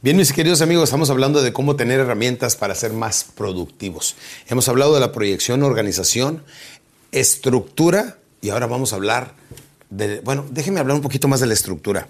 Bien, mis queridos amigos, estamos hablando de cómo tener herramientas para ser más productivos. Hemos hablado de la proyección, organización, estructura y ahora vamos a hablar de, bueno, déjenme hablar un poquito más de la estructura.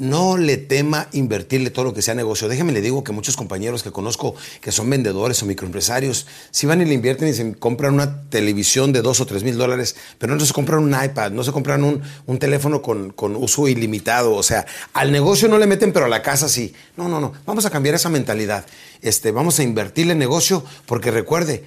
No le tema invertirle todo lo que sea negocio. Déjeme le digo que muchos compañeros que conozco que son vendedores o microempresarios, si van y le invierten y se compran una televisión de dos o tres mil dólares, pero no se compran un iPad, no se compran un, un teléfono con, con uso ilimitado. O sea, al negocio no le meten, pero a la casa sí. No, no, no. Vamos a cambiar esa mentalidad. Este, vamos a invertirle en negocio porque recuerde,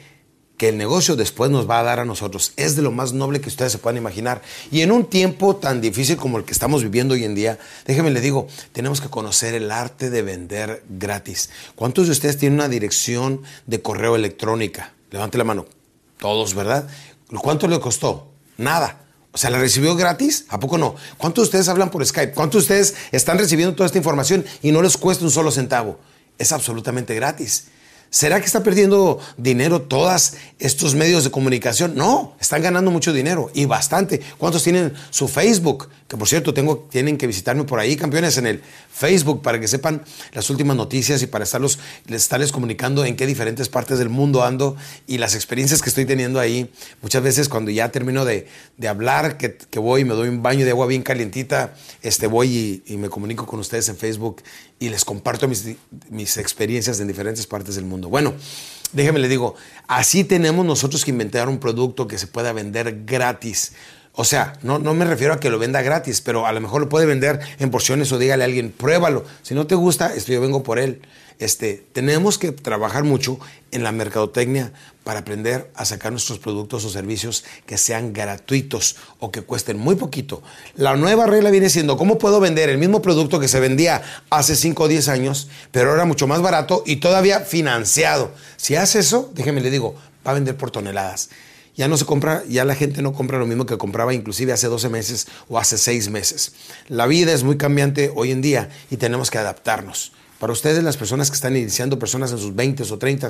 que el negocio después nos va a dar a nosotros. Es de lo más noble que ustedes se puedan imaginar. Y en un tiempo tan difícil como el que estamos viviendo hoy en día, déjenme le digo, tenemos que conocer el arte de vender gratis. ¿Cuántos de ustedes tienen una dirección de correo electrónica? Levante la mano. Todos, ¿verdad? ¿Cuánto le costó? Nada. O sea, ¿la recibió gratis? ¿A poco no? ¿Cuántos de ustedes hablan por Skype? ¿Cuántos de ustedes están recibiendo toda esta información y no les cuesta un solo centavo? Es absolutamente gratis. ¿Será que está perdiendo dinero todos estos medios de comunicación? No, están ganando mucho dinero y bastante. ¿Cuántos tienen su Facebook? Que por cierto, tengo, tienen que visitarme por ahí, campeones, en el Facebook para que sepan las últimas noticias y para estarlos, estarles comunicando en qué diferentes partes del mundo ando y las experiencias que estoy teniendo ahí. Muchas veces cuando ya termino de, de hablar, que, voy y me doy un baño de agua bien calientita, este, voy y, y me comunico con ustedes en Facebook y les comparto mis, mis experiencias en diferentes partes del mundo. Bueno, déjeme le digo, así tenemos nosotros que inventar un producto que se pueda vender gratis. O sea, no, no me refiero a que lo venda gratis, pero a lo mejor lo puede vender en porciones o dígale a alguien, pruébalo. Si no te gusta, esto yo vengo por él. Este, tenemos que trabajar mucho en la mercadotecnia para aprender a sacar nuestros productos o servicios que sean gratuitos o que cuesten muy poquito. La nueva regla viene siendo cómo puedo vender el mismo producto que se vendía hace 5 o 10 años, pero ahora mucho más barato y todavía financiado. Si hace eso, déjeme le digo, va a vender por toneladas ya no se compra, ya la gente no compra lo mismo que compraba inclusive hace 12 meses o hace 6 meses. La vida es muy cambiante hoy en día y tenemos que adaptarnos. Para ustedes, las personas que están iniciando, personas en sus 20 o 30,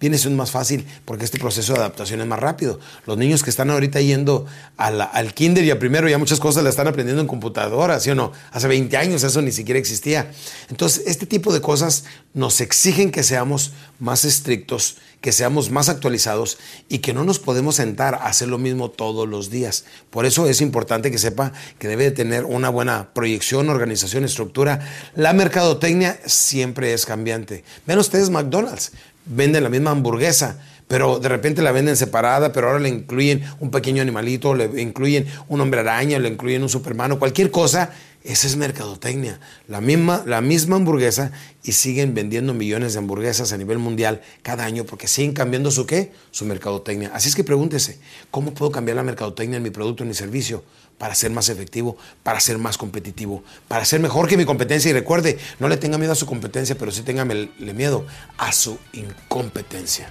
viene siendo más fácil porque este proceso de adaptación es más rápido. Los niños que están ahorita yendo a la, al kinder y a primero ya muchas cosas las están aprendiendo en computadora, ¿sí o no? Hace 20 años eso ni siquiera existía. Entonces, este tipo de cosas nos exigen que seamos más estrictos, que seamos más actualizados y que no nos podemos sentar a hacer lo mismo todos los días. Por eso es importante que sepa que debe de tener una buena proyección, organización, estructura. La mercadotecnia siempre es cambiante. Ven ustedes McDonald's, venden la misma hamburguesa, pero de repente la venden separada, pero ahora le incluyen un pequeño animalito, le incluyen un hombre araña, le incluyen un supermano, cualquier cosa. Esa es mercadotecnia. La misma, la misma hamburguesa y siguen vendiendo millones de hamburguesas a nivel mundial cada año porque siguen cambiando su qué? Su mercadotecnia. Así es que pregúntese, ¿cómo puedo cambiar la mercadotecnia en mi producto, en mi servicio? Para ser más efectivo, para ser más competitivo, para ser mejor que mi competencia. Y recuerde, no le tenga miedo a su competencia, pero sí tenga miedo a su incompetencia.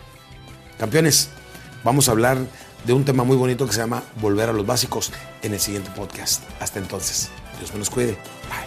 Campeones, vamos a hablar de un tema muy bonito que se llama Volver a los Básicos en el siguiente podcast. Hasta entonces, Dios me los cuide. Bye.